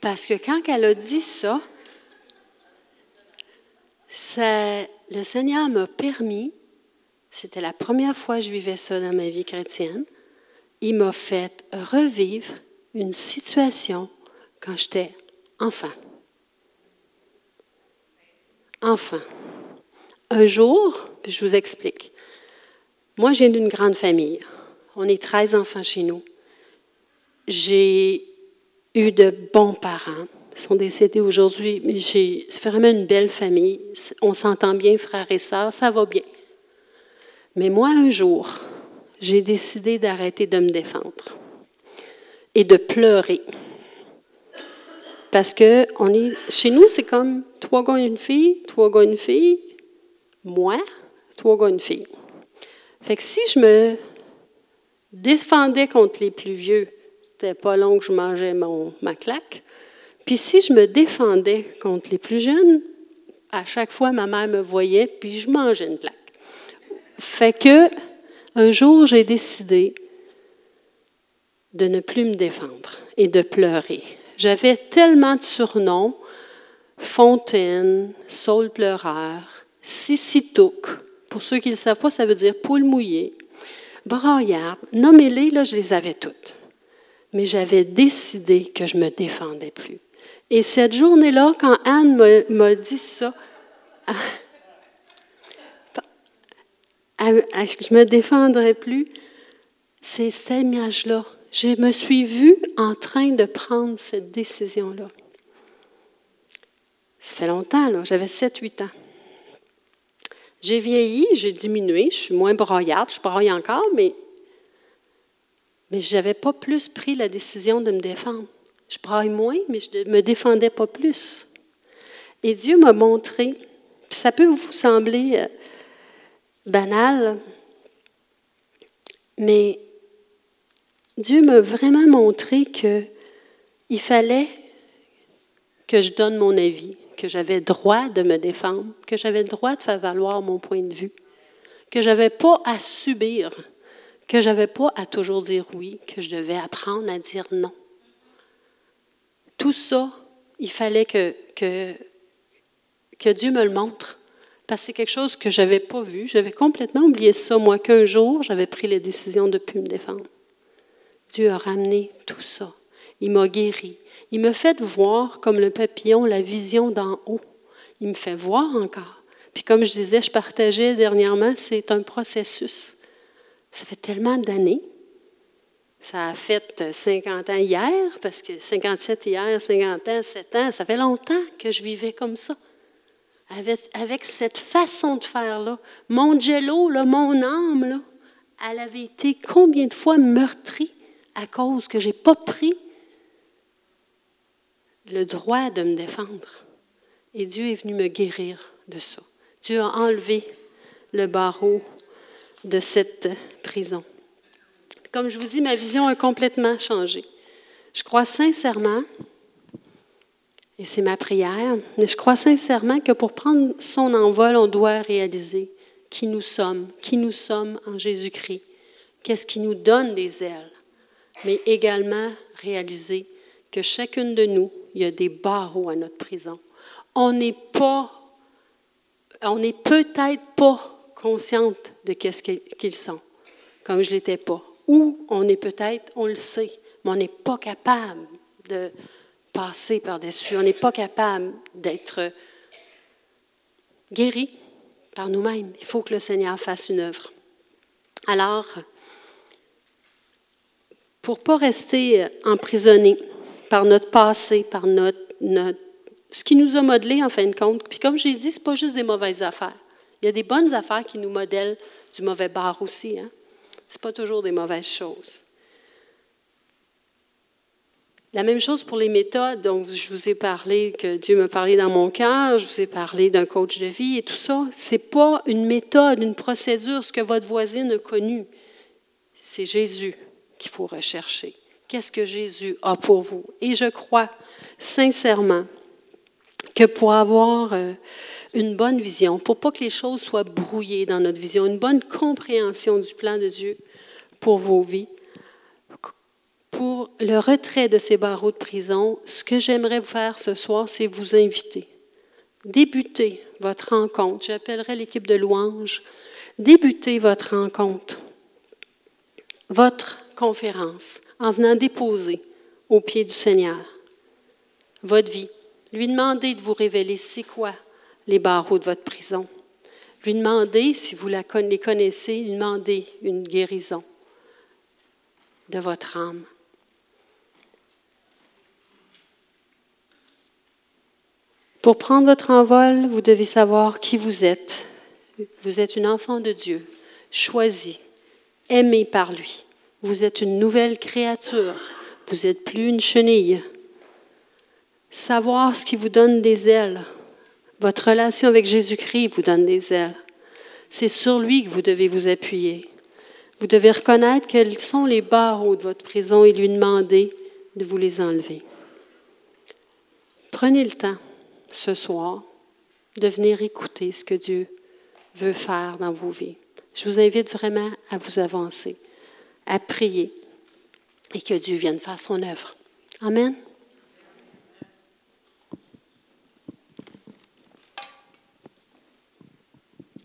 A: Parce que quand elle a dit ça, ça le Seigneur m'a permis, c'était la première fois que je vivais ça dans ma vie chrétienne, il m'a fait revivre une situation quand j'étais enfant. Enfant. Un jour, je vous explique. Moi, je viens d'une grande famille. On est 13 enfants chez nous. J'ai eu de bons parents sont décédés aujourd'hui, mais j'ai, c'est vraiment une belle famille. On s'entend bien, frères et sœurs, ça va bien. Mais moi, un jour, j'ai décidé d'arrêter de me défendre et de pleurer. Parce que on est, chez nous, c'est comme trois gars une fille, trois gars une fille, moi, trois gars une fille. Fait que si je me défendais contre les plus vieux, c'était pas long que je mangeais mon, ma claque. Puis si je me défendais contre les plus jeunes, à chaque fois, ma mère me voyait, puis je mangeais une claque. Fait que, un jour, j'ai décidé de ne plus me défendre et de pleurer. J'avais tellement de surnoms, Fontaine, Saul pleureur, Sissitouk. Pour ceux qui ne le savent pas, ça veut dire poule mouillée, braillard. Nommez-les, là, je les avais toutes. Mais j'avais décidé que je ne me défendais plus. Et cette journée-là, quand Anne m'a dit ça, je me défendrai plus, c'est cette image-là. Je me suis vue en train de prendre cette décision-là. Ça fait longtemps. J'avais 7-8 ans. J'ai vieilli, j'ai diminué, je suis moins broyarde, je broye encore, mais, mais je n'avais pas plus pris la décision de me défendre. Je braille moins, mais je ne me défendais pas plus. Et Dieu m'a montré, ça peut vous sembler euh, banal, mais Dieu m'a vraiment montré que il fallait que je donne mon avis, que j'avais droit de me défendre, que j'avais le droit de faire valoir mon point de vue, que je n'avais pas à subir, que je n'avais pas à toujours dire oui, que je devais apprendre à dire non tout ça, il fallait que, Dieu me le montre. Parce que c'est quelque chose que je n'avais pas vu. J'avais complètement oublié ça, moi, qu'un jour, j'avais pris la décision de ne plus me défendre. Dieu a ramené tout ça. Il m'a guéri. Il me fait voir, comme le papillon, la vision d'en haut. Il me fait voir encore. Puis comme je disais, je partageais dernièrement, c'est un processus. Ça fait tellement d'années ça a fait 50 ans hier, parce que 57 hier, 50 ans, 7 ans, ça fait longtemps que je vivais comme ça. Avec, cette façon de faire-là. Mon jello, mon âme, elle avait été combien de fois meurtrie à cause que je n'ai pas pris le droit de me défendre. Et Dieu est venu me guérir de ça. Dieu a enlevé le barreau de cette prison. Comme je vous dis, ma vision a complètement changé. Je crois sincèrement, Et c'est ma prière. Mais je crois sincèrement que pour prendre son envol, on doit réaliser qui nous sommes, qui nous sommes en Jésus-Christ, qu'est-ce qui nous donne des ailes, mais également réaliser que chacune de nous, il y a des barreaux à notre prison. On n'est pas, on n'est peut-être pas consciente de qu'est-ce qu'ils sont, comme je l'étais pas. Ou on est peut-être, on le sait, mais on n'est pas capable de passer par-dessus. On n'est pas capable d'être guéri par nous-mêmes. Il faut que le Seigneur fasse une œuvre. Alors, pour ne pas rester emprisonné par notre passé, par notre, ce qui nous a modelé en fin de compte, puis comme j'ai dit, ce n'est pas juste des mauvaises affaires. Il y a des bonnes affaires qui nous modèlent du mauvais bar aussi. Hein? Ce n'est pas toujours des mauvaises choses. La même chose pour les méthodes. Donc, je vous ai parlé que Dieu m'a parlé dans mon cœur, je vous ai parlé d'un coach de vie et tout ça. Ce n'est pas une méthode, une procédure, ce que votre voisine a connu. C'est Jésus qu'il faut rechercher. Qu'est-ce que Jésus a pour vous? Et je crois sincèrement que pour avoir euh, une bonne vision, pour pas que les choses soient brouillées dans notre vision, une bonne compréhension du plan de Dieu pour vos vies, pour le retrait de ces barreaux de prison, ce que j'aimerais vous faire ce soir, c'est vous inviter. Débutez votre rencontre. J'appellerai l'équipe de louange. Débutez votre rencontre, votre conférence, en venant déposer au pied du Seigneur votre vie. Lui demander de vous révéler c'est quoi les barreaux de votre prison. Lui demander, si vous les connaissez, lui demander une guérison de votre âme. Pour prendre votre envol, vous devez savoir qui vous êtes. Vous êtes une enfant de Dieu, choisie, aimée par lui. Vous êtes une nouvelle créature. Vous n'êtes plus une chenille. Savoir ce qui vous donne des ailes. Votre relation avec Jésus-Christ vous donne des ailes. C'est sur lui que vous devez vous appuyer. Vous devez reconnaître quels sont les barreaux de votre prison et lui demander de vous les enlever. Prenez le temps ce soir de venir écouter ce que Dieu veut faire dans vos vies. Je vous invite vraiment à vous avancer, à prier et que Dieu vienne faire son œuvre. Amen.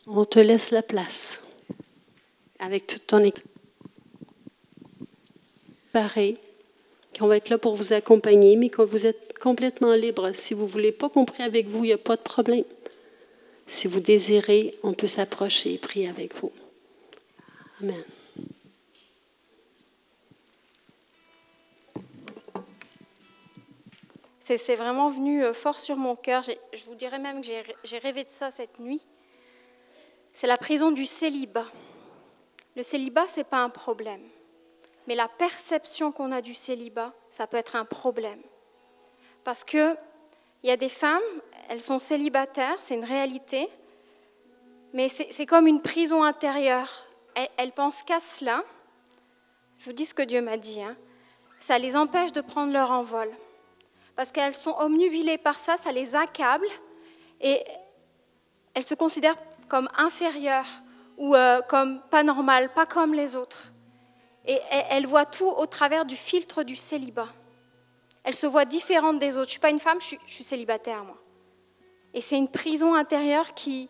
A: On te laisse la place avec toute ton équipe. Pareil qu'on va être là pour vous accompagner, mais que vous êtes complètement libre. Si vous ne voulez pas qu'on prie avec vous, il n'y a pas de problème. Si vous désirez, on peut s'approcher et prier avec vous. Amen.
B: C'est vraiment venu euh, fort sur mon cœur. Je vous dirais même que j'ai rêvé de ça cette nuit. C'est la prison du célibat. Le célibat, ce n'est pas un problème. Mais la perception qu'on a du célibat, ça peut être un problème. Parce qu'il y a des femmes, elles sont célibataires, c'est une réalité, mais c'est comme une prison intérieure. Elles, pensent qu'à cela. Je vous dis ce que Dieu m'a dit. Hein. Ça les empêche de prendre leur envol. Parce qu'elles sont omnubilées par ça, ça les accable et elles se considèrent comme inférieures ou euh, comme pas normales, pas comme les autres et elle voit tout au travers du filtre du célibat. Elle se voit différente des autres. Je ne suis pas une femme, je suis, célibataire, moi. Et c'est une prison intérieure qui,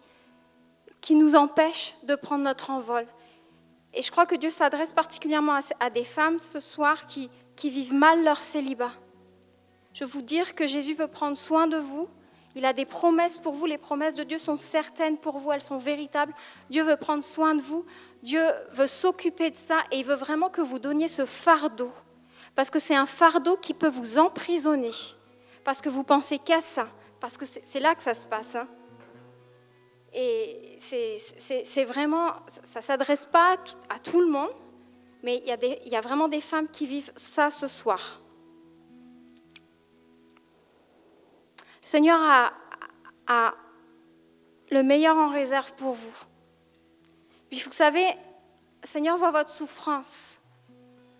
B: qui nous empêche de prendre notre envol. Et je crois que Dieu s'adresse particulièrement à, des femmes ce soir qui, qui vivent mal leur célibat. Je veux vous dire que Jésus veut prendre soin de vous. Il a des promesses pour vous. Les promesses de Dieu sont certaines pour vous, elles sont véritables. Dieu veut prendre soin de vous. Dieu veut s'occuper de ça et il veut vraiment que vous donniez ce fardeau. Parce que c'est un fardeau qui peut vous emprisonner. Parce que vous pensez qu'à ça. Parce que c'est là que ça se passe. Hein. Et c'est vraiment, ça ne s'adresse pas à tout le monde, mais il y, a il y a vraiment des femmes qui vivent ça ce soir. Seigneur a, le meilleur en réserve pour vous. Puis vous savez, Seigneur voit votre souffrance,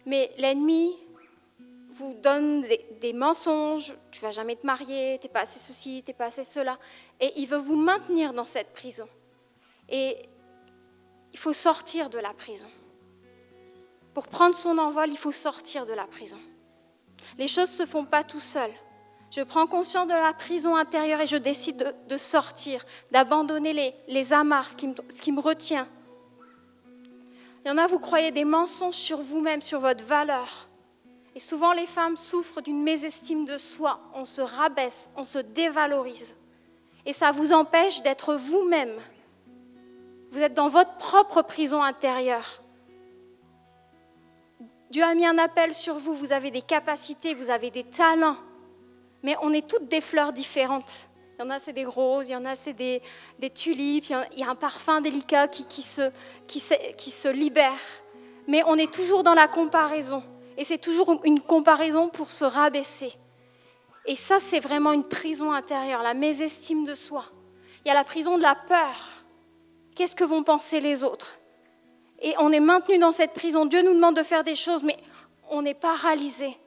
B: mais l'ennemi vous donne des, mensonges, tu vas jamais te marier, t'es pas assez ceci, t'es pas assez cela, et il veut vous maintenir dans cette prison. Et il faut sortir de la prison. Pour prendre son envol, il faut sortir de la prison. Les choses ne se font pas tout seul. Je prends conscience de la prison intérieure et je décide de, sortir, d'abandonner les, les amarres, ce qui, me, ce qui me retient. Il y en a, vous croyez des mensonges sur vous-même, sur votre valeur. Et souvent, les femmes souffrent d'une mésestime de soi. On se rabaisse, on se dévalorise. Et ça vous empêche d'être vous-même. Vous êtes dans votre propre prison intérieure. Dieu a mis un appel sur vous. Vous avez des capacités, vous avez des talents. Mais on est toutes des fleurs différentes. Il y en a, c'est des roses, il y en a, c'est des, tulipes, il y, a un parfum délicat qui, se, libère. Mais on est toujours dans la comparaison. Et c'est toujours une comparaison pour se rabaisser. Et ça, c'est vraiment une prison intérieure, la mésestime de soi. Il y a la prison de la peur. Qu'est-ce que vont penser les autres? Et on est maintenu dans cette prison. Dieu nous demande de faire des choses, mais on est paralysé.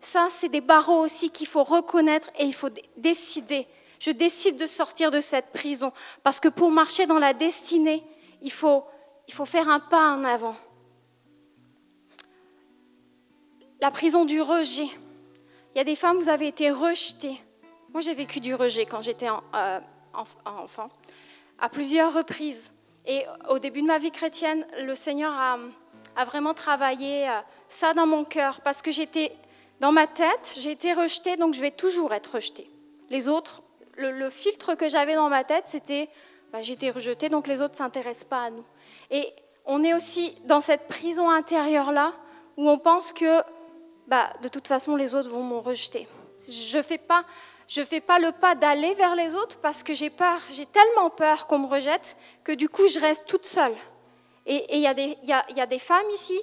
B: Ça, c'est des barreaux aussi qu'il faut reconnaître et il faut décider. Je décide de sortir de cette prison parce que pour marcher dans la destinée, il faut, il faut faire un pas en avant. La prison du rejet. Il y a des femmes, vous avez été rejetées. Moi, j'ai vécu du rejet quand j'étais euh, enfant, à plusieurs reprises. Et au début de ma vie chrétienne, le Seigneur a, a vraiment travaillé euh, ça dans mon cœur parce que j'étais dans ma tête, j'ai été rejetée, donc je vais toujours être rejetée. Les autres, le, filtre que j'avais dans ma tête, c'était bah, j'ai été rejetée, donc les autres ne s'intéressent pas à nous. Et on est aussi dans cette prison intérieure-là où on pense que bah, de toute façon, les autres vont me rejeter. Je ne fais, pas, le pas d'aller vers les autres parce que j'ai peur, j'ai tellement peur qu'on me rejette que du coup, je reste toute seule. Et il y, a des femmes ici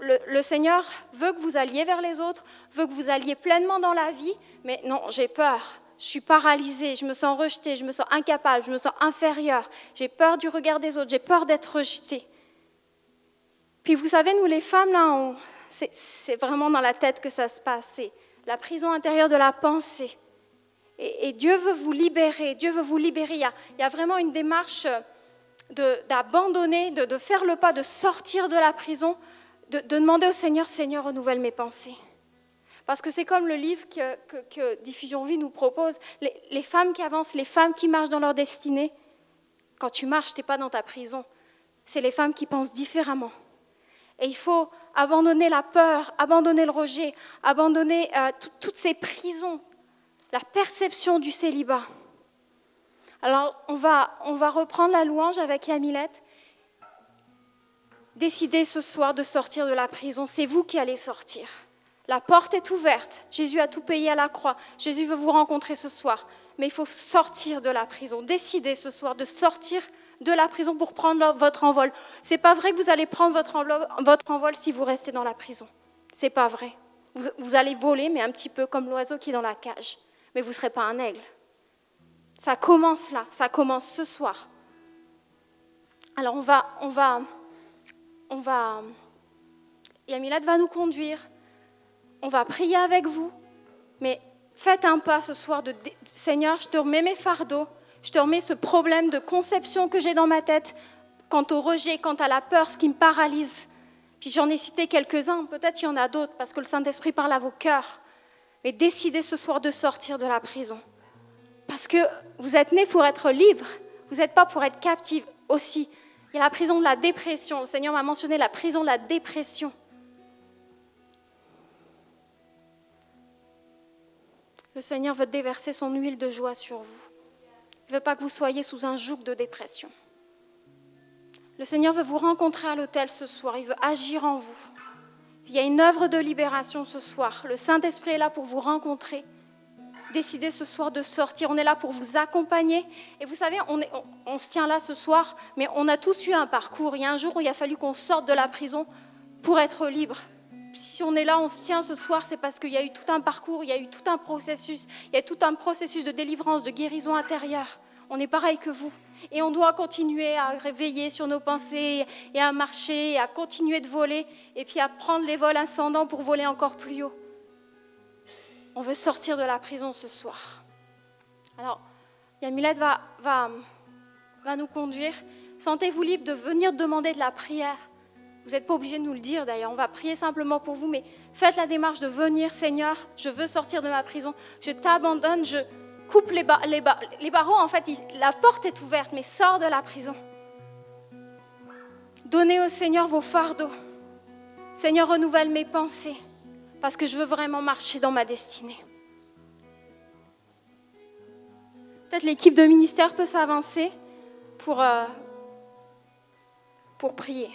B: le, Seigneur veut que vous alliez vers les autres, veut que vous alliez pleinement dans la vie, mais non, j'ai peur. Je suis paralysée, je me sens rejetée, je me sens incapable, je me sens inférieure. J'ai peur du regard des autres, j'ai peur d'être rejetée. Puis vous savez, nous les femmes, là, c'est vraiment dans la tête que ça se passe. C'est la prison intérieure de la pensée. Et, Dieu veut vous libérer, Dieu veut vous libérer. Il y a, vraiment une démarche d'abandonner, de, de faire le pas, de sortir de la prison de, demander au Seigneur, Seigneur, renouvelle mes pensées. Parce que c'est comme le livre que, Diffusion Vie nous propose, les, femmes qui avancent, les femmes qui marchent dans leur destinée. Quand tu marches, tu n'es pas dans ta prison. C'est les femmes qui pensent différemment. Et il faut abandonner la peur, abandonner le rejet, abandonner euh, toutes ces prisons, la perception du célibat. Alors, on va, on va reprendre la louange avec Yamilette décidez ce soir de sortir de la prison, c'est vous qui allez sortir. La porte est ouverte. Jésus a tout payé à la croix. Jésus veut vous rencontrer ce soir. Mais il faut sortir de la prison. Décidez ce soir de sortir de la prison pour prendre votre envol. C'est pas vrai que vous allez prendre votre, envol, si vous restez dans la prison. C'est pas vrai. Vous, allez voler, mais un petit peu comme l'oiseau qui est dans la cage. Mais vous ne serez pas un aigle. Ça commence là. Ça commence ce soir. Alors on va, on va on va, Yamilad va nous conduire, on va prier avec vous, mais faites un pas ce soir de Seigneur, je te remets mes fardeaux, je te remets ce problème de conception que j'ai dans ma tête quant au rejet, quant à la peur, ce qui me paralyse. Puis j'en ai cité quelques-uns, peut-être il y en a d'autres, parce que le Saint-Esprit parle à vos cœurs. Mais décidez ce soir de sortir de la prison. Parce que vous êtes nés pour être libres, vous n'êtes pas pour être captifs aussi. Il y a la prison de la dépression. Le Seigneur m'a mentionné la prison de la dépression. Le Seigneur veut déverser son huile de joie sur vous. Il ne veut pas que vous soyez sous un joug de dépression. Le Seigneur veut vous rencontrer à l'autel ce soir. Il veut agir en vous. Il y a une œuvre de libération ce soir. Le Saint-Esprit est là pour vous rencontrer décidé ce soir de sortir. On est là pour vous accompagner. Et vous savez, on, se tient là ce soir, mais on a tous eu un parcours. Il y a un jour où il a fallu qu'on sorte de la prison pour être libre. Si on est là, on se tient ce soir, c'est parce qu'il y a eu tout un parcours, il y a eu tout un processus, il y a tout un processus de délivrance, de guérison intérieure. On est pareil que vous. Et on doit continuer à réveiller sur nos pensées et à marcher, à continuer de voler, et puis à prendre les vols ascendants pour voler encore plus haut. On veut sortir de la prison ce soir. Alors, Yamilette va, va, va nous conduire. Sentez-vous libre de venir demander de la prière. Vous n'êtes pas obligé de nous le dire d'ailleurs, on va prier simplement pour vous, mais faites la démarche de venir, Seigneur, je veux sortir de ma prison, je t'abandonne, je coupe les, les, barreaux, en fait, la porte est ouverte, mais sors de la prison. Donnez au Seigneur vos fardeaux. Seigneur, renouvelle mes pensées, parce que je veux vraiment marcher dans ma destinée. Peut-être l'équipe de ministère peut s'avancer pour, euh, pour prier.